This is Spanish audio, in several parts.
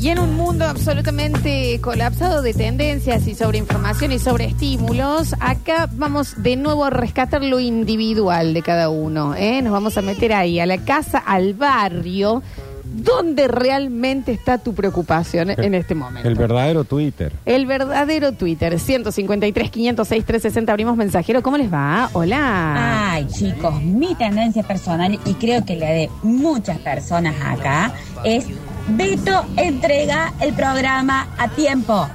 Y en un mundo absolutamente colapsado de tendencias y sobre información y sobre estímulos, acá vamos de nuevo a rescatar lo individual de cada uno. ¿eh? Nos vamos a meter ahí, a la casa, al barrio, donde realmente está tu preocupación en este momento. El verdadero Twitter. El verdadero Twitter, 153, 506, 360, abrimos mensajero. ¿Cómo les va? Hola. Ay, chicos, mi tendencia personal, y creo que la de muchas personas acá, es Beto entrega el programa a tiempo.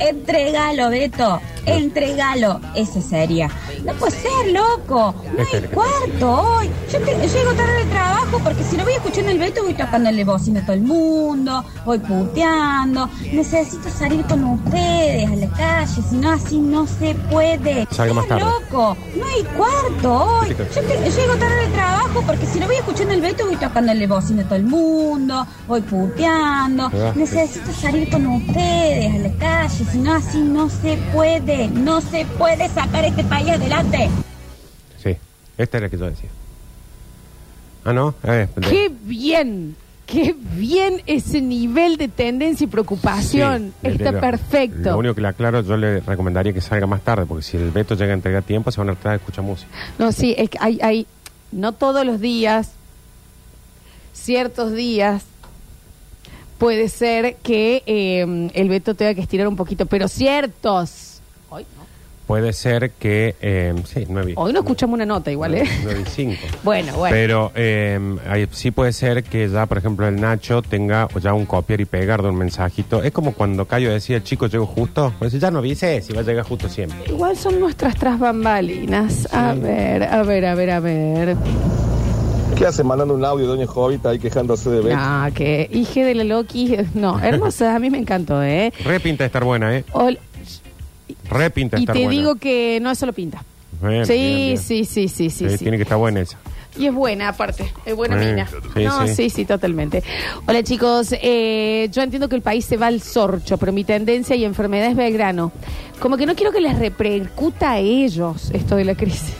Entregalo, Beto. Entregalo. Ese sería. No puede ser, loco. No hay cuarto hoy. Yo te- llego tarde del trabajo porque si no voy escuchando el Beto voy tocándole bocina a todo el mundo, voy puteando. Necesito salir con ustedes a la calle, si no así no se puede. Salga más tarde. loco. No hay cuarto hoy. Yo llego tarde del trabajo porque si no voy escuchando el Beto voy tocándole bocina a todo el mundo, voy puteando. Necesito salir con ustedes a la calle, no así no se puede, no se puede sacar este país adelante. Sí, esta era la que yo decía. Ah, ¿no? Eh, Qué bien, qué bien ese nivel de tendencia y preocupación. Sí, Está perfecto. Lo único que le aclaro, yo le recomendaría que salga más tarde, porque si el Beto llega a entregar tiempo, se van a tratar de escuchar música. No, sí, es que hay, hay, no todos los días, ciertos días, puede ser que eh, el Beto tenga que estirar un poquito, pero ciertos. Hoy no, Puede ser que, eh, sí, nueve. Hoy no escuchamos una nota igual, ¿eh? Nueve y cinco. Bueno, bueno. Pero eh, hay- sí puede ser que ya, por ejemplo, el Nacho tenga ya un copiar y pegar de un mensajito. Es como cuando Cayo decía, chicos, llego justo. Pues ya no avise si va a llegar justo siempre. Igual son nuestras tras bambalinas. A ver, a ver, a ver, a ver. ¿Qué hace mandando un audio de Doña Jovita ahí quejándose de Beto? No, que hije de la Loki. No, hermosa, a mí me encantó, ¿eh? Re pinta de estar buena, ¿eh? Ol- Re pinta de y estar te buena. digo que no es solo pinta. Bien, sí, bien, bien. sí, sí, sí, sí, Eh, sí. Tiene que estar buena esa. Y es buena, aparte. Es buena Eh, mina. sí, no, sí. sí. sí, totalmente. Hola, chicos. Eh, yo entiendo que el país se va al sorcho, pero mi tendencia y enfermedad es Belgrano. Como que no quiero que les repercuta a ellos esto de la crisis.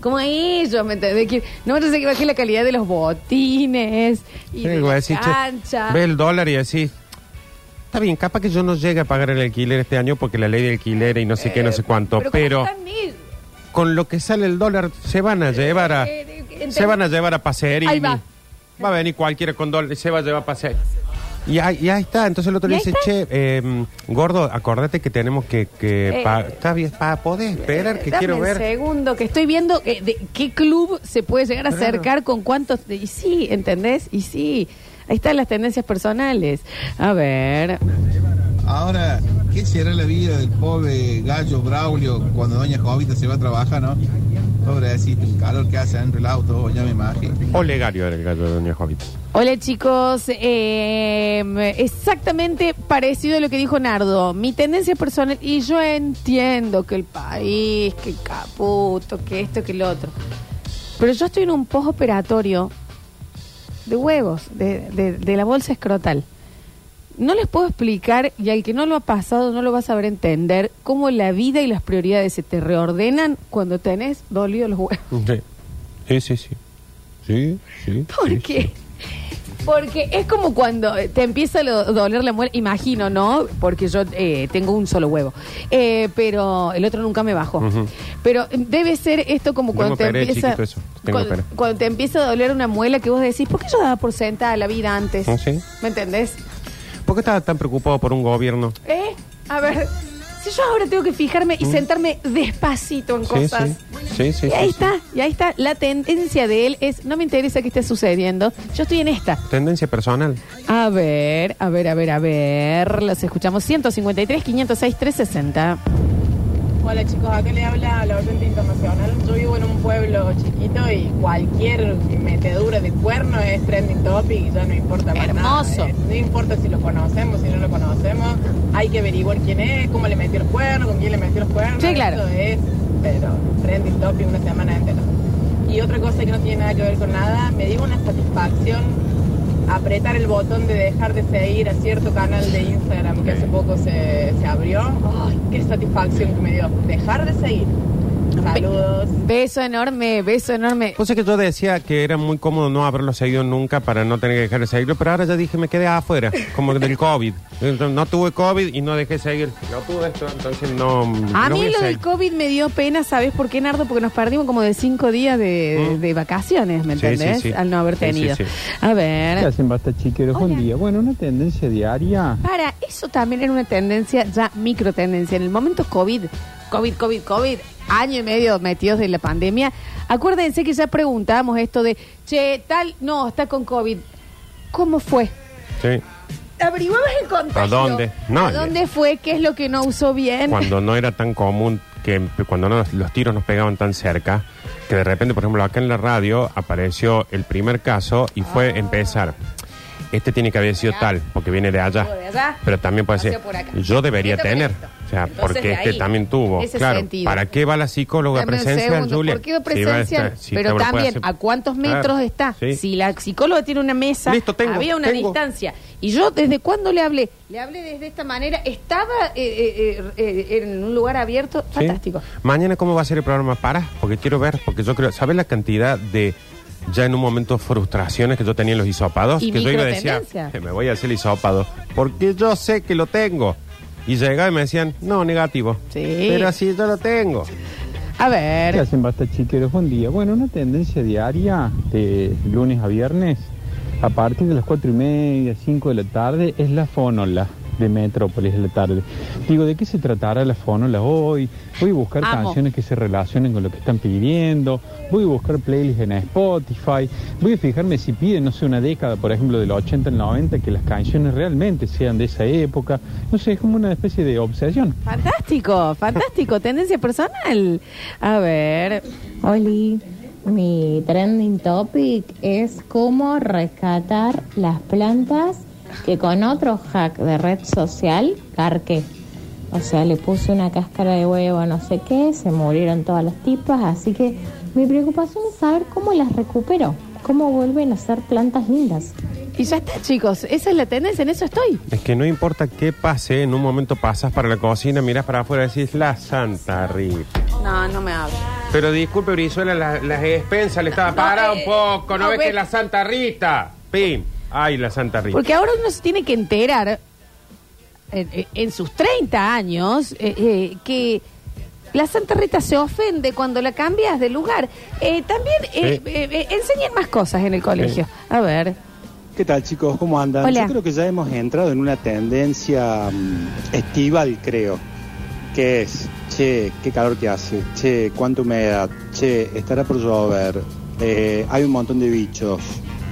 Como, ellos, ¿me entendés? Que no me parece que baje la calidad de los botines y Sí, de la che, cancha. ve el dólar y decís, está bien, capaz que yo no llegue a pagar el alquiler este año porque la ley de alquiler y no sé qué, no sé cuánto, ¿cómo pero, están ellos? con lo que sale el dólar se van a llevar a, Eh, eh, se van a llevar a pasear y Ahí va. va a venir cualquiera con dólar y se va a llevar a pasear. Y ahí, y ahí está, entonces el otro ¿Y le ahí dice, che, eh, gordo, acordate que tenemos que, que Eh, pa- está bien, para poder esperar, que Dame quiero un ver. segundo, que estoy viendo eh, de qué club se puede llegar a Claro. acercar con cuántos. de- y sí, ¿entendés? Y sí, ahí están las tendencias personales. A ver. Ahora, ¿qué será la vida del pobre gallo Braulio cuando doña Jovita se va a trabajar, no? Pobrecito, el calor que hace dentro del auto, ya me imagino. Olegario era el gallo de Doña Jovita. Hola chicos, eh, exactamente parecido a lo que dijo Nardo. Mi tendencia personal, y yo entiendo que el país, que caputo, que esto, que el otro. Pero yo estoy en un postoperatorio de huevos, de, de- de la bolsa escrotal. No les puedo explicar, y al que no lo ha pasado no lo va a saber entender, cómo la vida y las prioridades se te reordenan cuando tenés dolido los huevos. Sí, sí, sí. Sí, sí. ¿Por sí, qué? Porque es como cuando te empieza a doler la muela, imagino, ¿no? Porque yo eh, tengo un solo huevo, Eh, pero el otro nunca me bajó. Pero debe ser esto como cuando te operé empieza eso, cuando, te empieza a doler una muela que vos decís, ¿por qué yo daba por sentada la vida antes? ¿Ah, sí? ¿Me entendés? ¿Por qué estaba tan preocupado por un gobierno? ¿Eh? A ver, si yo ahora tengo que fijarme y sentarme despacito en Mm. Cosas. sí. Sí, sí, y ahí sí. está, y ahí está. La tendencia de él es, no me interesa qué esté sucediendo, yo estoy en esta. Tendencia personal. A ver, a ver, a ver, a ver. Los escuchamos 153, 506, 360. Hola chicos, acá le habla la oyente internacional. Yo vivo en un pueblo chiquito y cualquier metedura de cuerno es trending topic y ya no importa más Hermoso. nada. Eh, No importa si lo conocemos, si no lo conocemos, hay que averiguar quién es, cómo le metió los cuernos, con quién le metió los cuernos. Sí, claro. Eso es, pero trending topic una semana entera. Y otra cosa que no tiene nada que ver con nada, me dio una satisfacción apretar el botón de dejar de seguir a cierto canal de Instagram que hace poco se, se abrió. ¡Ay, qué satisfacción que me dio! Dejar de seguir. Saludos. Beso enorme, beso enorme. Cosa que yo decía que era muy cómodo no haberlo seguido nunca para no tener que dejar de seguirlo, pero ahora ya dije me quedé afuera, como del COVID. Entonces, No tuve COVID y no dejé de seguir. No tuve esto, entonces no. A no mí lo del. COVID me dio pena, ¿sabes por qué, Nardo? Porque nos perdimos como de cinco días de, Mm. de vacaciones, ¿me Sí, entendés? sí, sí. Al no haber Sí, sí, tenido. sí. A ¿Qué ver. hacen basta chiqueros? Hola. Buen día. Bueno, una tendencia diaria. Para, eso también era una tendencia, ya micro tendencia. En el momento COVID, COVID, COVID, COVID, año y medio metidos de la pandemia, acuérdense que ya preguntábamos esto de, che, tal, no, está con COVID. ¿Cómo fue? Sí. Averiguabas el contexto. ¿A dónde? No, ¿A dónde fue? ¿Qué es lo que no usó bien? Cuando no era tan común, que cuando no, los tiros nos pegaban tan cerca, que de repente, por ejemplo, acá en la radio apareció el primer caso y fue Ah. empezar. Este tiene que haber sido tal, porque viene de allá. Todo de allá, Pero también puede ser, pasó por acá. yo debería tener. O sea, Entonces, porque de este ahí, también tuvo. ese claro, sentido. ¿para qué va la psicóloga Dame un presencial, segundo, Julia? ¿Por qué va Si va a presencial? estar- si Pero te lo puede también, hacer. ¿a cuántos Claro, metros está? sí. Si la psicóloga tiene una mesa, Listo, tengo, había una tengo. distancia. Y yo, ¿desde cuándo le hablé? Le hablé desde esta manera. Estaba eh, eh, eh, eh, en un lugar abierto. ¿Sí? Fantástico. Mañana, ¿cómo va a ser el programa? Para, porque quiero ver, porque yo creo, ¿sabes la cantidad de ya en un momento frustraciones que yo tenía en los hisopados? Y que yo iba a decir, microtendencia. "Eh, me voy a hacer el hisopado, porque yo sé que lo tengo. Y llegaba y me decían, no, negativo. Sí. Pero así yo lo tengo. A ¿Qué ver. hacen basta chiqueros? Buen día. Bueno, una tendencia diaria de lunes a viernes a partir de las cuatro y media, cinco de la tarde es la fonola de Metrópolis de la tarde. Digo, ¿de qué se tratará la fonola hoy? Voy a buscar Amo. canciones que se relacionen con lo que están pidiendo, voy a buscar playlists en Spotify, voy a fijarme si piden, no sé, una década, por ejemplo, del 80 al 90, que las canciones realmente sean de esa época. No sé, es como una especie de obsesión. Fantástico, fantástico. Tendencia personal. A ver. Oli, mi trending topic es cómo rescatar las plantas que con otro hack de red social carqué. O sea, le puse una cáscara de huevo, no sé qué, se murieron todas las tipas, así que mi preocupación es saber cómo las recupero, cómo vuelven a ser plantas lindas. Y ya está, chicos. Esa es la tendencia, en eso estoy. Es que no importa qué pase, en un momento pasas para la cocina, miras para afuera y decís, la Santa Rita. No, no me hablo. Pero disculpe, Brizuela, las la expensas le estaba No, parada eh, un poco, ¿no, no, ves ve- que la Santa Rita? ¡Pim! ¡Ay, la Santa Rita! Porque ahora uno se tiene que enterar en, sus 30 años eh, eh, que la Santa Rita se ofende cuando la cambias de lugar. Eh, también eh, Sí. eh, eh, enseñan más cosas en el colegio. A ver. ¿Qué tal chicos? ¿Cómo andan? Hola. Yo creo que ya hemos entrado en una tendencia mm, estival, creo, que es, che, qué calor que hace, che, cuánta humedad, che, estará por llover, eh, hay un montón de bichos,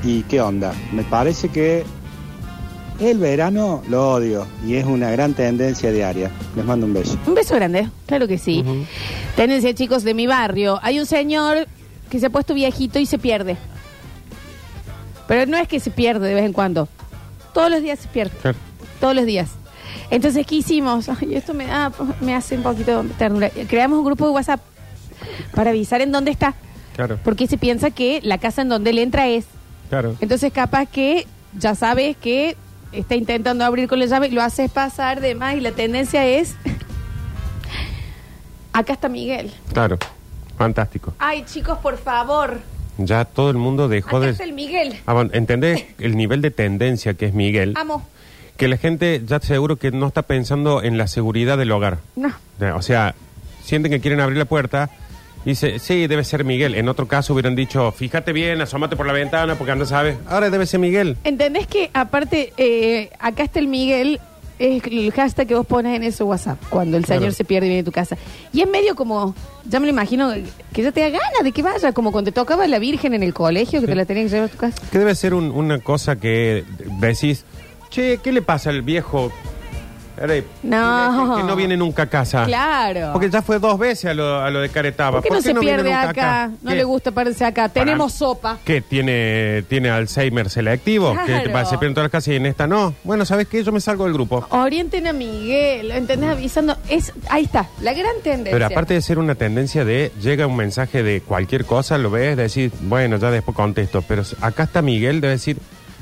y qué onda. Me parece que el verano lo odio y es una gran tendencia diaria. Les mando un beso. Un beso grande, claro que sí. Ujú. Tendencia, chicos, de mi barrio. Hay un señor que se ha puesto viejito y se pierde. Pero no es que se pierde de vez en cuando. Todos los días se pierde. Claro. Todos los días. Entonces, ¿qué hicimos? Ay, esto me, da, me hace un poquito de ternura. Creamos un grupo de WhatsApp para avisar en dónde está. Claro, Porque se piensa que la casa en donde él entra es. Claro. Entonces, capaz que ya sabes que está intentando abrir con la llave, lo haces pasar de más y la tendencia es. Acá está Miguel. Claro. Fantástico. Ay, chicos, por favor. Ya todo el mundo dejó Acá de... está el Miguel. Ah, bueno, ¿Entendés el nivel de tendencia que es Miguel? Amo. Que la gente ya seguro que no está pensando en la seguridad del hogar. No. O sea, sienten que quieren abrir la puerta y dice, sí, debe ser Miguel. En otro caso hubieran dicho, fíjate bien, asómate por la ventana porque no sabes. Ahora debe ser Miguel. ¿Entendés que aparte, eh, acá está el Miguel, es el hashtag que vos pones en ese WhatsApp, cuando el Claro. señor se pierde y viene a tu casa? Y es medio como, ya me lo imagino, que ya te da ganas de que vaya, como cuando te tocaba la Virgen en el colegio, que te la tenías que llevar a tu casa. Que debe ser un- una cosa que decís, che, ¿qué le pasa al viejo? No. Que, que no viene nunca a casa. Claro. Porque ya fue dos veces a lo, a lo de Caretaba. ¿Por qué no se viene pierde nunca acá? No ¿Qué? le gusta pararse acá. Tenemos sopa. ¿Qué? ¿Tiene, tiene Alzheimer selectivo? Claro. Que, que va- se pierde en todas las casas y en esta no. Bueno, ¿sabes qué? Yo me salgo del grupo. Orienten a Miguel, ¿entendés? Avisando. Es, ahí está, la gran tendencia. Pero aparte de ser una tendencia de llega un mensaje de cualquier cosa, lo ves, decir, bueno, ya después contesto. Pero acá está Miguel, de decir,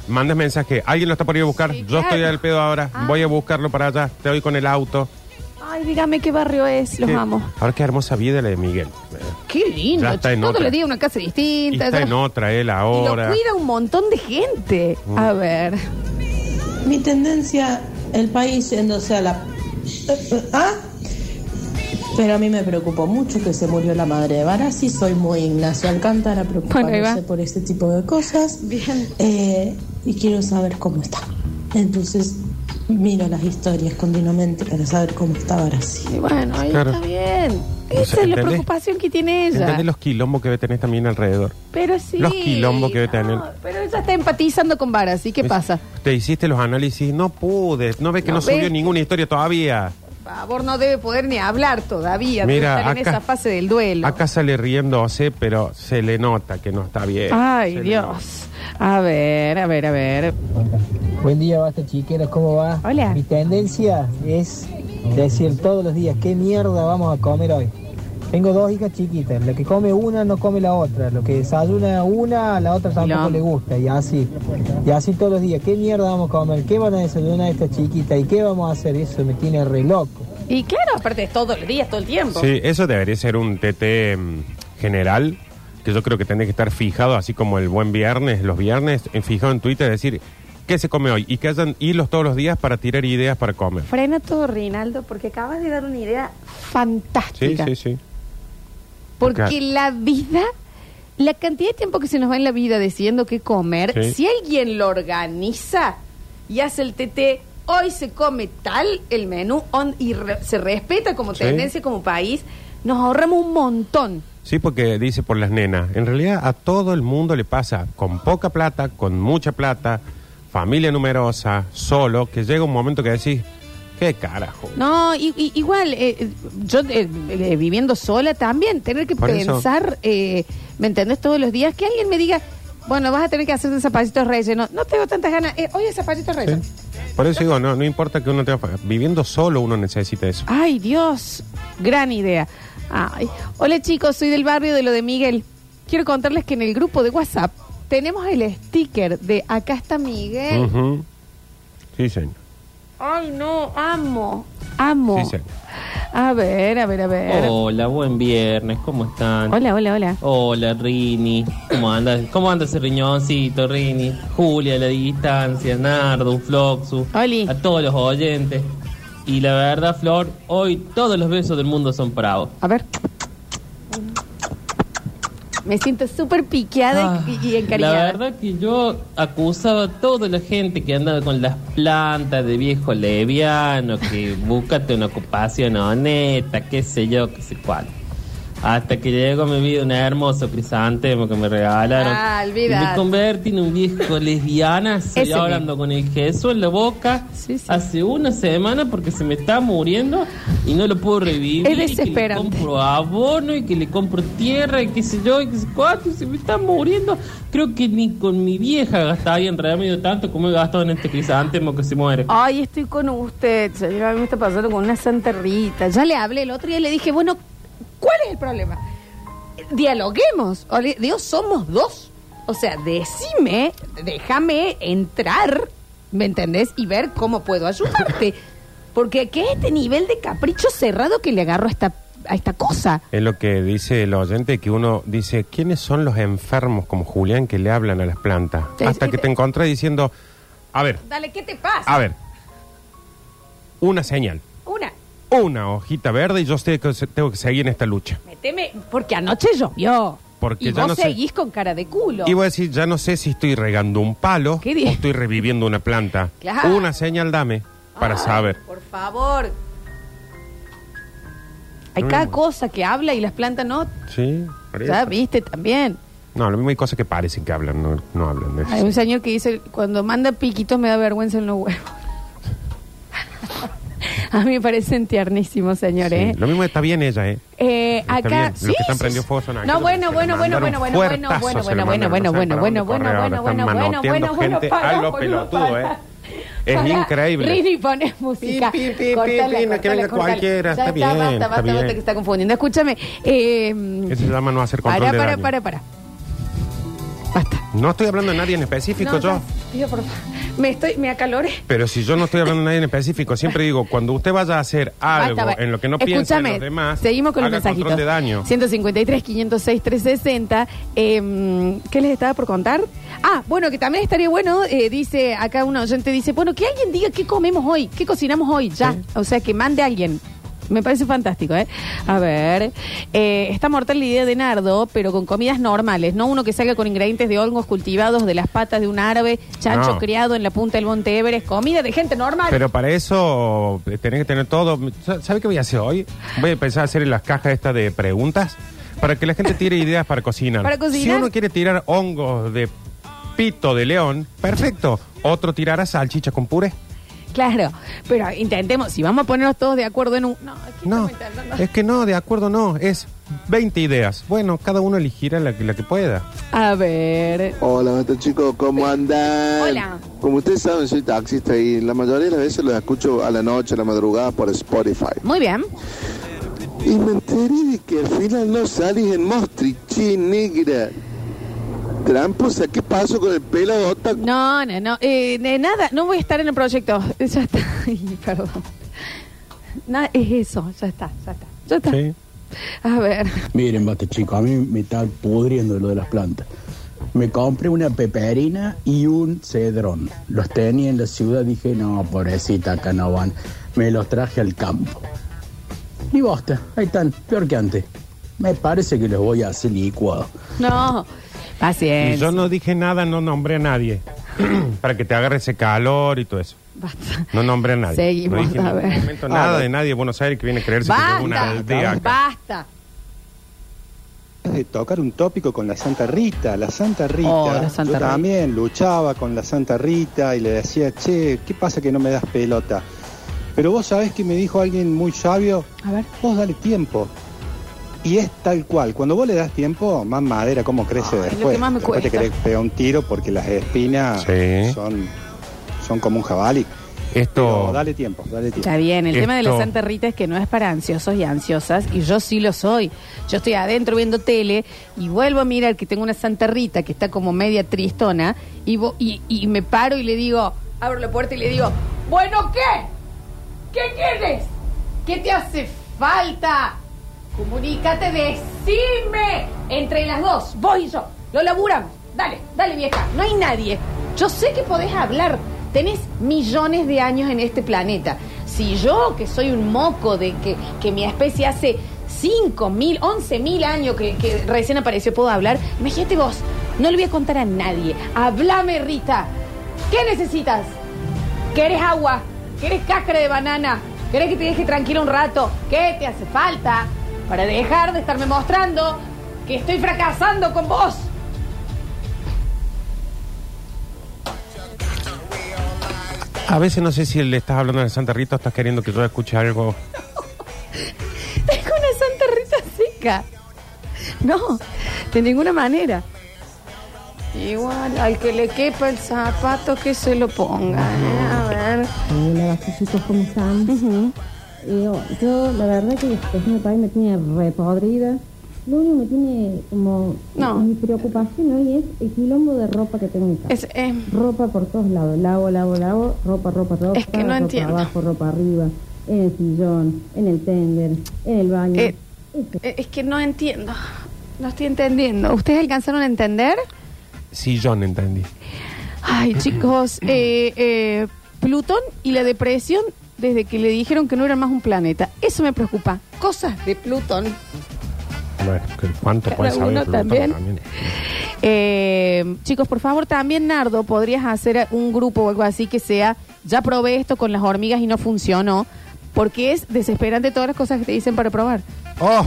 mandas mensaje, alguien lo está por ir a buscar, Sí, yo claro. estoy al pedo ahora, Ah. voy a buscarlo para allá, te voy con el auto. Ay, dígame qué barrio es, los Qué- amo. Ahora qué hermosa vida la de Miguel. qué lindo. Ya está en Todos otra. los días una casa Y distinta. está ya- en otra él y ahora. lo cuida un montón de gente. Mm. A ver. Mi tendencia, el país yéndose a la... ¿Ah? Pero a mí me preocupó mucho que se murió la madre de Barassi. Soy muy Ignacio Alcántara, Bueno, ahí preocupándose va. por este tipo de cosas. Bien. Eh, y quiero saber cómo está. Entonces miro las historias continuamente para saber cómo está. Y bueno, ahí Claro. está bien. O Esa sea, es la ¿entendés? preocupación que tiene ella. ¿Entendés los quilombos que debe tener también alrededor? Pero sí. Los quilombos que debe tener. no, Pero ella está empatizando con Varas. ¿Y qué pasa? Te hiciste los análisis, no pude. No ves que No no, subió ves. ninguna historia todavía. Por favor, no debe poder ni hablar todavía. debe Mira, estar en acá- esa fase del duelo. Acá sale riéndose, pero se le nota que no está bien. Ay, Se le Dios. A ver, a ver, a ver. Buen día, basta chiqueros, ¿cómo va? Hola. Mi tendencia es decir todos los días, ¿qué mierda vamos a comer hoy? Tengo dos hijas chiquitas, la que come una no come la otra, lo que desayuna una, a la otra tampoco Quilombo. le gusta, y así. Y así todos los días, ¿qué mierda vamos a comer? ¿Qué van a desayunar estas chiquitas? ¿Y qué vamos a hacer? Eso me tiene re loco. Y claro, aparte de todos los días, todo el tiempo. Sí, eso debería ser un TT mm, general, que yo creo que tendría que estar fijado, así como el buen viernes, los viernes, en fijado en Twitter, decir qué se come hoy y que hayan hilos todos los días para tirar ideas para comer. Frena todo, Rinaldo, porque acabas de dar una idea Sí, fantástica. sí, sí. Porque Acá. la vida, la cantidad de tiempo que se nos va en la vida decidiendo qué comer, Sí. si alguien lo organiza y hace el TT, hoy se come tal el menú on- y re- se respeta como Sí. tendencia, como país, nos ahorramos un montón. Sí, porque dice por las nenas. En realidad a todo el mundo le pasa con poca plata, con mucha plata, familia numerosa, solo, que llega un momento que decís, ¿qué carajo? No, y- y- igual, eh, yo eh, eh, viviendo sola también, tener que Por eso. pensar, eh, ¿me entendés? Todos los días, que alguien me diga, bueno, vas a tener que hacer zapallitos rellenos. No tengo tantas ganas. Eh, oye, zapallitos rellenos. Por eso digo, no, no importa que uno tenga... Viviendo solo uno necesita eso. Ay, Dios, gran idea. Ay. Hola chicos, soy del barrio de lo de Miguel. Quiero contarles que en el grupo de WhatsApp tenemos el sticker de acá está Miguel. Ujú. Sí, señor. Ay, no, amo, amo. Sí. A ver, a ver, a ver. Hola, buen viernes, ¿cómo están? Hola, hola, hola. Hola, Rini. ¿Cómo andas? ¿Cómo anda ese riñoncito, Rini? Julia, a la distancia, Nardo, un Floxu. Oli. A todos los oyentes. Y la verdad, Flor, hoy todos los besos del mundo son para vos. A ver. Me siento súper piqueada y, y La verdad que yo acusaba a toda la gente que andaba con las plantas de viejo leviano, que búscate una ocupación honesta, qué sé yo, qué sé cuál. Hasta que llegó a mi vida un hermoso crisantemo que me regalaron. Ah, y me convertí en un viejo lesbiana, estoy Ese hablando con el Jesús en la boca hace una semana porque se me está muriendo y no lo puedo revivir. Es y que le desesperante. compro abono y que le compro tierra y qué sé yo y qué sé cuánto y se me está muriendo. Creo que ni con mi vieja gastaría en remedio tanto como he gastado en este crisantemo que se muere. Ay, estoy con usted, señor. A mí me está pasando con una Santa Rita. Ya le hablé el otro día y le dije, bueno, ¿cuál es el problema? Dialoguemos. Dios, somos dos. O sea, decime, déjame entrar, ¿me entendés? Y ver cómo puedo ayudarte. Porque ¿qué es este nivel de capricho cerrado que le agarro a esta, a esta cosa? Es lo que dice el oyente, que uno dice, ¿quiénes son los enfermos como Julián que le hablan a las plantas? Sí, Hasta sí, que te- te encontré diciendo, a ver, Dale, ¿qué te pasa? a ver, una señal, Una, una hojita verde y yo sé que se- tengo que seguir en esta lucha. meteme, porque anoche llovió. Porque y ya vos no sé- seguís con cara de culo. Y voy a decir, ya no sé si estoy regando un palo ¿Qué di- o estoy reviviendo una planta. Claro. Una señal dame para Ay, saber. Por favor. Hay cada cosa que habla y las plantas no. Sí, por Ya viste también. No, lo mismo hay cosas que parecen que hablan, no, no hablan de eso. Hay un señor que dice, cuando manda piquitos me da vergüenza en los huevos. A mí me parecen tiernísimos, señor, Sí, ¿eh? Lo mismo está bien ella, ¿eh? Eh, Está acá, bien. sí, Los que están prendidos fuego son No, bueno, bueno, bueno, bueno, bueno, bueno, bueno, bueno, bueno, bueno, bueno, para bueno, bueno, bueno, bueno, bueno, bueno, bueno, para, a lo pelotudo, para. ¿eh? Es Para. increíble. Rini, pone música. Pi, pi, pi, pi, cortala, que venga cortala. cualquiera, Ya está bien, basta, está basta, basta, que está confundiendo. Escúchame. Eh, Eso se llama no hacer control para, de para, daño. para, para. Basta. No estoy hablando de nadie en específico No, yo. por favor. Me estoy, me acaloré. Pero si yo no estoy hablando de nadie en específico, siempre digo, cuando usted vaya a hacer algo Basta, va. en lo que no piensa en Escúchame, los demás, Seguimos con los haga mensajitos. control de daño. 153, 506, 360. Eh, ¿Qué les estaba por contar? Ah, bueno, que también estaría bueno, eh, dice acá un oyente, dice, bueno, que alguien diga qué comemos hoy, qué cocinamos hoy, ya. O sea, que mande a alguien. Me parece fantástico, ¿eh? A ver, eh, está mortal la idea de Nardo, pero con comidas normales, no uno que salga con ingredientes de hongos cultivados de las patas de un árabe, chancho No. criado en la punta del Monte Everest, comida de gente normal. Pero para eso eh, tenés que tener todo. ¿Sabe qué voy a hacer hoy? Voy a empezar a hacer en las cajas estas de preguntas para que la gente tire ideas para cocinar. ¿Para cocinar? Si uno quiere tirar hongos de pito de león, perfecto. Otro tirará salchicha con puré. Claro, pero intentemos, si vamos a ponernos todos de acuerdo en un... No, aquí No, estamos intentando. es que no, de acuerdo no, es 20 ideas. Bueno, cada uno elegirá la, que- la que pueda. A ver... Hola, maestro chicos, ¿cómo andan? Hola. Como ustedes saben, soy taxista y la mayoría de las veces los escucho a la noche, a la madrugada por Spotify. Muy bien. Y me enteré de que al final no salís en Mostrichi, negra. Tramposa, ¿qué pasó con el pelo? No, no, no, eh, de nada, no voy a estar en el proyecto. Ya está, Ay, perdón. Nada, es eso, ya está, ya está, ya está. A ver, Miren, basta chicos, a mí me está pudriendo lo de las plantas. Me compré una peperina y un cedrón. Los tenía en la ciudad, dije, no, pobrecita, acá no van. Me los traje al campo. Y basta, ahí están, peor que antes. Me parece que los voy a hacer licuado. no, Y paciencia. yo no dije nada, no nombré a nadie. para que te agarre ese calor y todo eso. Basta. No nombré a nadie. Seguimos, no dije a momento nada de nadie de Buenos Aires que viene a creerse que es una aldea Basta, acá. basta. de tocar un tópico con la Santa Rita. La Santa Rita, Oh, la Santa yo Rita. también luchaba con la Santa Rita y le decía, che, ¿qué pasa que no me das pelota? Pero vos sabés que me dijo alguien muy sabio, A ver. vos dale tiempo. Y es tal cual, cuando vos le das tiempo, más madera, cómo crece Ay, lo después. que más me después te cuesta. querés pegar un tiro porque las espinas Sí. son, son como un jabalí. Esto. Pero dale tiempo, dale tiempo. Está bien, el tema de la Santa Rita es que no es para ansiosos y ansiosas, y yo sí lo soy. Yo estoy adentro viendo tele y vuelvo a mirar que tengo una Santa Rita que está como media tristona, y, vo- y, y me paro y le digo, abro la puerta y le digo, bueno, ¿qué? ¿Qué quieres? ¿Qué te hace falta? Comunícate, decime. Entre las dos, vos y yo, lo laburamos. Dale, dale vieja, no hay nadie. Yo sé que podés hablar. Tenés millones de años en este planeta. Si yo, que soy un moco de que, que mi especie hace 5 mil, 11 mil años que, recién apareció, puedo hablar, imagínate vos, no le voy a contar a nadie. Háblame, Rita. ¿Qué necesitas? ¿Querés agua? ¿Querés cáscara de banana? ¿Querés que te deje tranquilo un rato? ¿Qué te hace falta para dejar de estarme mostrando que estoy fracasando con vos? A veces no sé si le estás hablando de Santa Rita o estás queriendo que yo escuche algo. Tengo una santa risa seca. No, de ninguna manera. Igual, al que le quepa el zapato, que se lo ponga. ¿eh? A ver. Hola, ¿cómo están? Yo, yo, la verdad que la situación del país me tiene repodrida. Lo único que me tiene como... No. Mi preocupación hoy es el quilombo de ropa que tengo en casa. Es, eh, Ropa por todos lados. Lavo, lavo, lavo. Ropa, ropa, ropa. Es que no ropa entiendo. abajo, ropa arriba. En el sillón, en el tender, en el baño. Eh, eh, es que no entiendo. No estoy entendiendo. ¿Ustedes alcanzaron a entender? Sí, yo no entendí. Ay, chicos, eh, eh, Plutón y la depresión desde que le dijeron que no era más un planeta. Eso me preocupa. Cosas de Plutón. Bueno, ¿cuánto puede saber uno Plutón también. Eh, chicos, por favor, también, Nardo, podrías hacer un grupo o algo así que sea, ya probé esto con las hormigas y no funcionó, porque es desesperante todas las cosas que te dicen para probar. ¡Oh!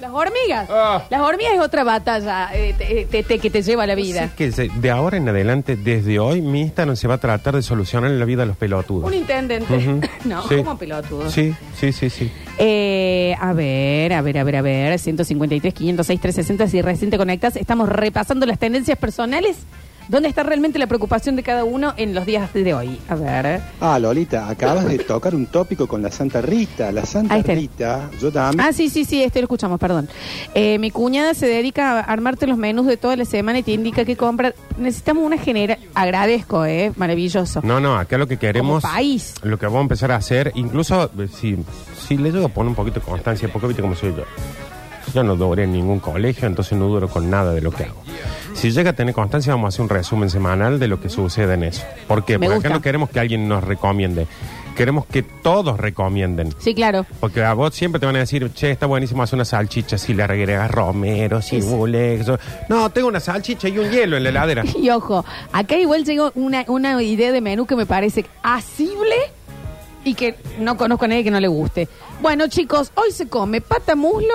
Las hormigas. Las hormigas es otra batalla eh, te- te- te- que te lleva a la vida. Que se- de ahora en adelante, desde hoy, mi Instagram se va a tratar de solucionar la vida de los pelotudos. Un intendente. Ujú. no, Sí. como pelotudo. Sí, sí, sí, sí. Eh, a ver, a ver, a ver, a ver. 153, 506, 360. Si recién te conectas, estamos repasando las tendencias personales ¿Dónde está realmente la preocupación de cada uno en los días de hoy? A ver. Ah, Lolita, acabas de tocar un tópico con la Santa Rita. La Santa Ahí está. Rita, yo también. Ah, sí, sí, sí, este lo escuchamos, perdón. Eh, mi cuñada se dedica a armarte los menús de toda la semana y te indica qué comprar. Necesitamos una genera. Agradezco, ¿eh? Maravilloso. No, no, acá lo que queremos. Como país. Lo que vamos a empezar a hacer, incluso eh, si, si le llego a poner un poquito de constancia, porque viste cómo soy yo. Yo no duré en ningún colegio, entonces no duro con nada de lo que hago. Si llega a tener constancia, vamos a hacer un resumen semanal de lo que sucede en eso. ¿Por qué? Me Porque gusta. acá no queremos que alguien nos recomiende. Queremos que todos recomienden. Sí, claro. Porque a vos siempre te van a decir, che, está buenísimo hacer una salchicha si le agregas romero, si bulex. o- No, tengo una salchicha y un hielo en la heladera. Y ojo, acá igual llegó una, una idea de menú que me parece asible y que no conozco a nadie que no le guste. Bueno, chicos, hoy se come pata muslo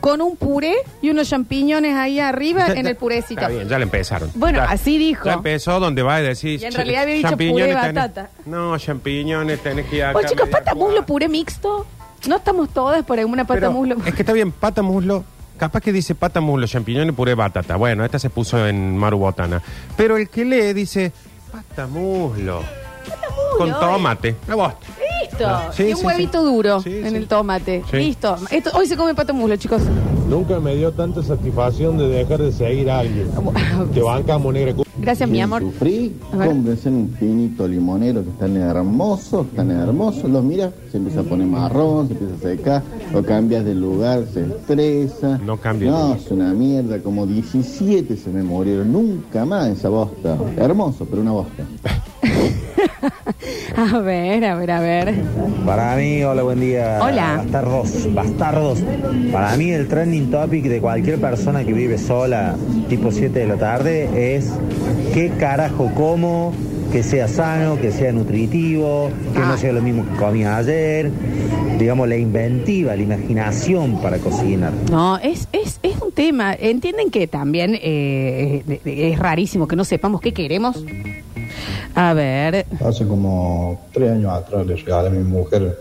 con un puré y unos champiñones ahí arriba en el purecito. Está bien, ya le empezaron. Bueno, Ya- así dijo. Ya empezó donde va a decir. Y en "Che, realidad había dicho champiñones puré de tenés- batata. No, champiñones tenés que ir acá. Oye, chicos, media pata muslo puré mixto. No estamos todas por alguna pata Pero muslo. Es que está bien, pata muslo. Capaz que dice pata muslo, champiñones, puré batata. Bueno, esta se puso en marubotana. Pero el que lee dice pata muslo. Con muslo, tomate. La voz. Listo. Sí, y un sí, huevito duro en el tomate. Sí. Listo. Esto, hoy se come pata muslo, chicos. Nunca me dio tanta satisfacción de dejar de seguir a alguien. Que bancamos negra. Gracias, mi amor. Sufrí, cómprense un pinito limonero que están hermosos, están hermosos, los miras, se empieza a poner marrón, se empieza a secar, lo cambias de lugar, se estresa. No cambia. No, es una mierda, como 17 se me murieron, nunca más esa bosta. Hermoso, pero una bosta. A ver, a ver, a ver. Para mí, hola, buen día. Hola. Bastardos, bastardos. Para mí el trending topic de cualquier persona que vive sola, tipo 7 de la tarde, es qué carajo como, que sea sano, que sea nutritivo, que no sea lo mismo que comí ayer. Digamos, la inventiva, la imaginación para cocinar. No, es, es, es un tema. Entienden que también eh, es rarísimo que no sepamos qué queremos. A ver. Hace como tres años atrás le regalé a mi mujer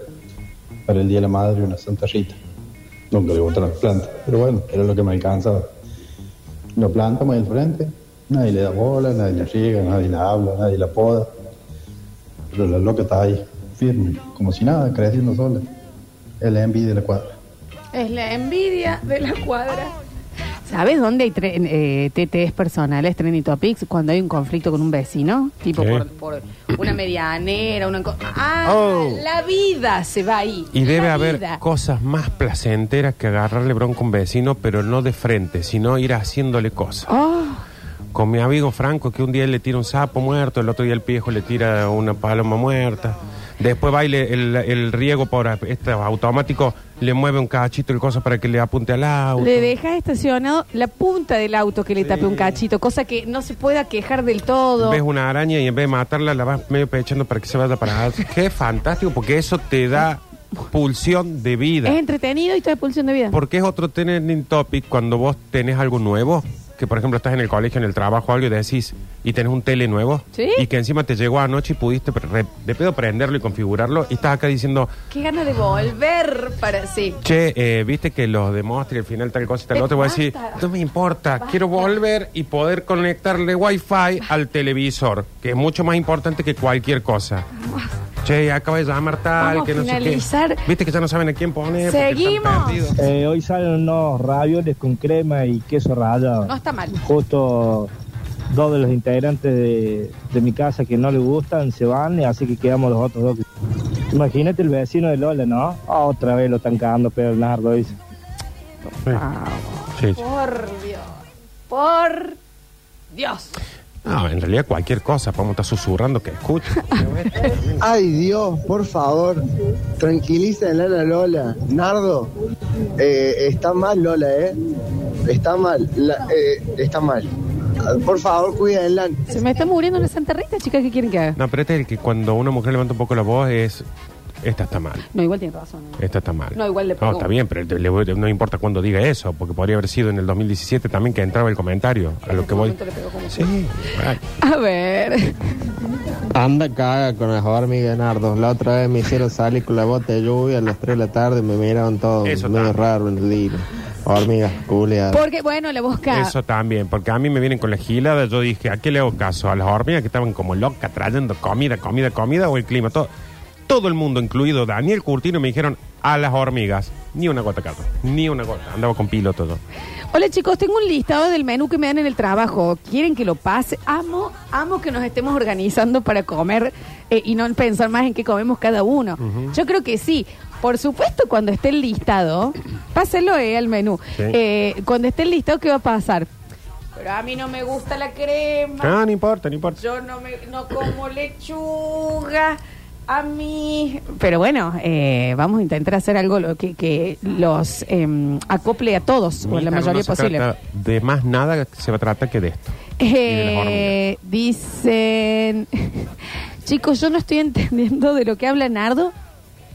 para el Día de la Madre una Santa Rita. Nunca le gustaron las plantas, pero bueno, era lo que me alcanzaba. Lo plantamos ahí al frente, nadie le da bola, nadie le riega, nadie la habla, nadie la poda. Pero la loca está ahí, firme, como si nada, creciendo sola. Es la envidia de la cuadra. Es la envidia de la cuadra. ¿Sabes dónde hay tre- eh, TTs personales, trending topics, cuando hay un conflicto con un vecino? Tipo por, por una medianera, una... co- Ah, Oh. la vida se va ahí. Y debe haber vida. cosas más placenteras que agarrarle bronca a un vecino, pero no de frente, sino ir haciéndole cosas. Oh, Con mi amigo Franco, que un día él le tira un sapo muerto, el otro día el viejo le tira una paloma muerta. Después va y le- el, el riego por este automático le mueve un cachito el coso para que le apunte al auto. le dejas estacionado la punta del auto que le tape un cachito, cosa que no se pueda quejar del todo. Ves una araña y en vez de matarla la vas medio pechando para que se vaya para atrás. Qué fantástico, porque eso te da pulsión de vida. Es entretenido y te da pulsión de vida. Porque es otro trending topic cuando vos tenés algo nuevo, que por ejemplo estás en el colegio, en el trabajo algo y decís, y tenés un tele nuevo, ¿Sí? y que encima te llegó anoche y pudiste pre- de pedo prenderlo y configurarlo, y estás acá diciendo, Qué ganas de volver para... Sí. che, eh, viste que los de Monster y al final tal cosa y tal otro, voy a decir, basta. no me importa, quiero volver y poder conectarle wifi al televisor, que es mucho más importante que cualquier cosa. Che, acaba de llamar tal, Vamos que a no sé finalizar. qué. Viste que ya no saben a quién poner. porque están Seguimos. perdidos. Eh, hoy salen unos ravioles con crema y queso rallado. No está mal. Justo dos de los integrantes de, de mi casa que no le gustan se van, y así que quedamos los otros dos. Imagínate el vecino de Lola, ¿no? Ah, otra vez lo están cagando pero nardo, dice. Sí, sí. Por Dios. Por Dios. No, en realidad cualquier cosa, podemos estar susurrando que escuchen. Ay Dios, por favor, tranquilícenla a la Lola. Nardo, eh, está mal Lola, ¿eh? Está mal, la- eh, está mal. Por favor, cuídenla. Se me está muriendo una Santa Rita, chicas, ¿qué quieren que haga? No, pero este es el que cuando una mujer levanta un poco la voz es, esta está mal, No, igual tiene razón. ¿eh? esta está mal. No, igual le No, está bien, pero le- le- no importa cuando diga eso, porque podría haber sido en el 2017 también que entraba el comentario, a lo que voy. Sí, bueno. A ver. Anda caga con las hormigas, Nardo. La otra vez me hicieron salir con la bota de lluvia a las 3 de la tarde, me miraron todo Eso medio está. raro en el día. Hormigas, culeadas. Porque, bueno, la busca. Eso también, porque a mí me vienen con la gilada. Yo dije, ¿a qué le hago caso? ¿A las hormigas que estaban como locas trayendo comida, comida, comida o el clima? Todo, todo el mundo, incluido Daniel Curtino, me dijeron a las hormigas. Ni una gota, Carlos. Ni una gota. Andaba con piloto todo. Hola chicos, tengo un listado del menú que me dan en el trabajo. ¿Quieren que lo pase? Amo, amo que nos estemos organizando para comer eh, y no pensar más en qué comemos cada uno. Ujú. Yo creo que sí. Por supuesto, cuando esté el listado, páselo eh, al menú. Sí. Eh, cuando esté el listado, ¿qué va a pasar? Pero a mí no me gusta la crema. Ah, no importa, no importa. Yo no, me, no como lechuga. A mí. Pero bueno, eh, vamos a intentar hacer algo lo que, que los em, acople a todos, o la mayoría no se posible. trata De más nada se va a tratar que de esto. Eh, dicen, chicos, yo no estoy entendiendo de lo que habla Nardo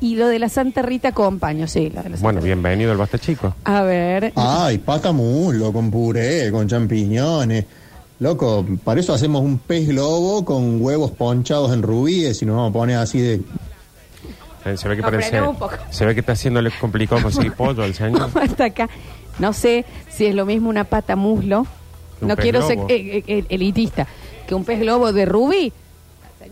y lo de la Santa Rita acompaño, sí, la de la Santa Bueno, bienvenido al Basta Chico. A ver, Ay, pata muslo con puré, con champiñones. Loco, para eso hacemos un pez globo con huevos ponchados en rubíes y nos vamos a poner así de... Eh, Se ve que No, parece. frenemos un poco. Se ve que está haciéndole complicado conseguir pollo al señor. hasta acá. No sé si es lo mismo una pata muslo. Un No pez quiero globo. ser eh, eh, elitista. Que un pez globo de rubí.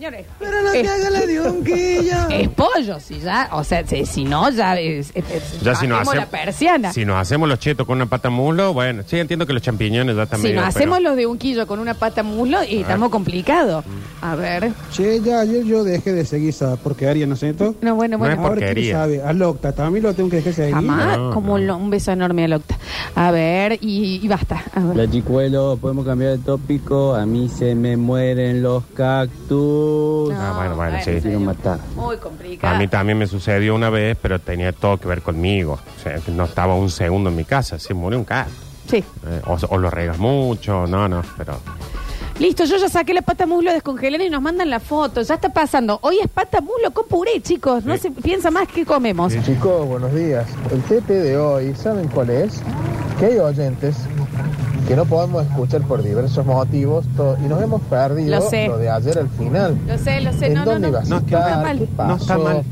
Señores. Pero no te haga la diunquilla. Es pollo, si ya. O sea, si, si no, ya es. es- es- Ya si nos, bajemos hacemos, la persiana. si nos hacemos los chetos con una pata muslo, bueno, sí entiendo que los champiñones ya Si también. nos hacemos los de un quillo con una pata muslo, y estamos complicados. Mm. A ver. Che, ya ayer yo dejé de seguir esa porquería, ¿no es cierto? No, bueno, bueno. Ahora, ¿quién porquería. sabe? A Locta, también lo tengo que dejar de seguir. Jamás, como lo- un beso enorme al octa. A ver, y, y basta. A ver. La chicuelo, podemos cambiar de tópico. A mí se me mueren los cactus. Ah, bueno, bueno, sí. Quiero matar. Muy complicado. A mí también me sucedió una vez, pero tenía todo que ver conmigo. O sea, que no estaba un segundo en mi casa, se murió un gato. Sí. Eh, o, o lo regas mucho, no, no, pero... Listo, yo ya saqué la pata muslo, descongelé y nos mandan la foto. Ya está pasando. Hoy es pata muslo con puré, chicos. No Sí. se piensa más que comemos. Chicos, buenos días. El TP de hoy, ¿saben cuál es? Que hay oyentes que no podemos escuchar por diversos motivos to- y nos hemos perdido Lo sé. de ayer al final. Lo sé, lo sé. ¿En No, no, dónde no. No, que no está estar? mal. ¿Qué No está mal.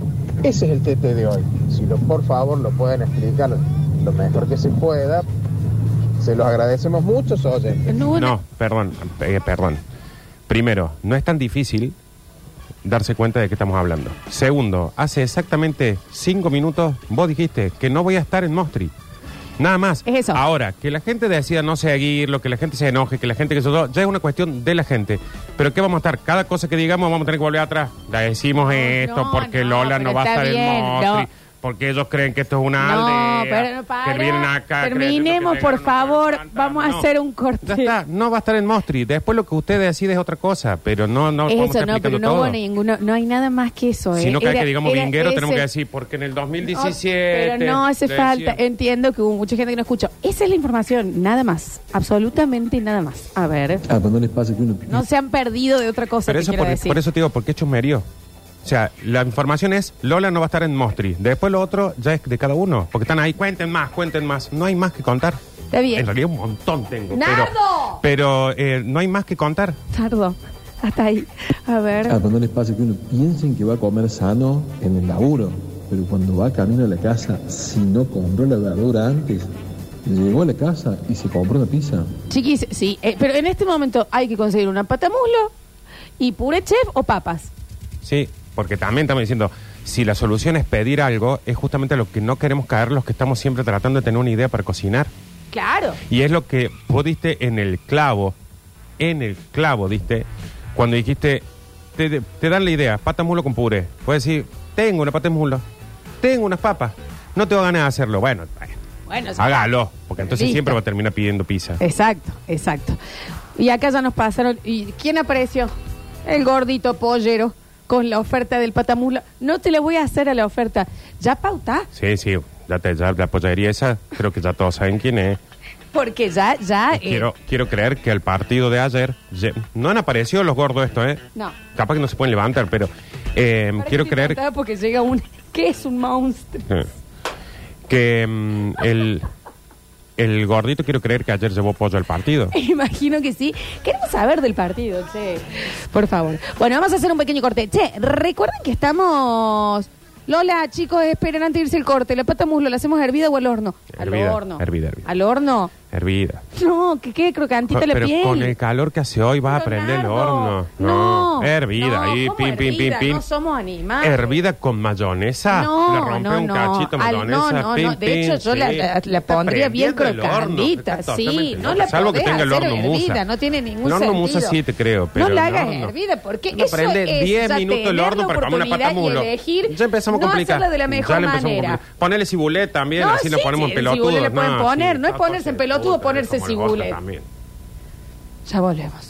Ese es el TP de hoy. Si lo, por favor lo pueden explicar lo mejor que se pueda, se los agradecemos mucho, oyentes. No, perdón, eh, perdón. Primero, no es tan difícil darse cuenta de qué estamos hablando. Segundo, hace exactamente cinco minutos vos dijiste que no voy a estar en Mostri. Nada más. Es eso. Ahora, que la gente decida no seguirlo, que la gente se enoje, que la gente que eso, ya es una cuestión de la gente. Pero ¿qué vamos a estar? Cada cosa que digamos vamos a tener que volver atrás. Decimos esto no, porque no, Lola no va a estar bien, en Mostri. no. Porque ellos creen que esto es una No, aldea. pero no, para. que vienen acá. Terminemos, por favor. Vamos a No. hacer un corte. Ya está, no va a estar en Mostri. Después lo que usted decide es otra cosa, pero no, no eso, estar no, pero no todo. hubo ninguno. No hay nada más que eso. Si eh. no cada Era- que digamos era vinguero, tenemos que decir, porque en el 2017. Pero no hace falta. decían- Entiendo que hubo mucha gente que no escuchó. Esa es la información, nada más. Absolutamente nada más. A ver. Ah, no les pasa que uno No se han perdido de otra cosa Pero que eso por, decir. por eso te digo, porque es chusmerío. O sea, la información es, Lola no va a estar en Mostri. Después lo otro ya es de cada uno. Porque están ahí, cuenten más, cuenten más. No hay más que contar. Está bien. En realidad un montón tengo. ¡Nardo! Pero, pero eh, no hay más que contar. Tardo. Hasta ahí. A ver. Ah, no les pasa que uno piensen que va a comer sano en el laburo, pero cuando va camino a la casa, si no compró la verdura antes, llegó a la casa y se compró una pizza. Chiquis, sí. eh, pero en este momento hay que conseguir una patamuslo y puré chef o papas. Sí, porque también estamos diciendo, si la solución es pedir algo, es justamente lo que no queremos caer los que estamos siempre tratando de tener una idea para cocinar. Claro. Y es lo que vos diste en el clavo, en el clavo diste, cuando dijiste, te, te dan la idea, pata mulo con puré. Puedes decir, tengo una pata de mulo, tengo unas papas, no tengo ganas de hacerlo. Bueno, Bueno, hágalo, porque entonces Listo. siempre va a terminar pidiendo pizza. Exacto, exacto. Y acá ya nos pasaron. ¿Y quién apareció? El gordito pollero con la oferta del patamuslo. No te le voy a hacer a la oferta. ¿Ya pauta? Sí, sí, ya, te, ya la pollería esa, creo que ya todos saben quién es. Porque ya, ya. eh, Quiero, quiero creer que el partido de ayer, ye- no han aparecido los gordos esto, ¿eh? No. Capaz que no se pueden levantar, pero eh, quiero creer Porque llega un. ¿Qué es un monstruo? eh, que mm, el, el gordito quiero creer que ayer llevó pollo al partido. Imagino que sí. Queremos saber del partido, che. Por favor. Bueno, vamos a hacer un pequeño corte. Che, recuerden que estamos Lola, chicos, esperen antes de irse el corte. ¿La pata muslo la hacemos hervida o al horno? Hervida, al horno. hervida, hervida. ¿Al horno? Hervida. No, que quede crocantita la Pero piel. con el calor que hace hoy vas a prender el horno. No, hervida, No, ahí, ¿cómo pim, pim, pim, hervida? pim. No somos animales. Hervida con mayonesa. No, Le rompe no, un no. cachito Al- mayonesa. no, no, pim, no. De pim, hecho, yo la, la- la Está pondría bien prendiendo el horno. crocantita. Está Sí, totalmente no la Salvo que podés tenga el hacer horno musa. hervida, no tiene ningún El horno musa sentido. sí te creo, pero no la el hagas horno- hervida porque No eso prende es 10 ya minutos el tener horno la para comer una pata oportunidad y mulo. elegir Ya empezamos a no complicar. hacerlo de la Ya le empezamos a manera. complicar. Ponele cibulet también, No, así sí, ponemos en el pelotudos. cibulet le pueden No, poner, no es ponerse en pelotudo, ponerse también. Ya volvemos.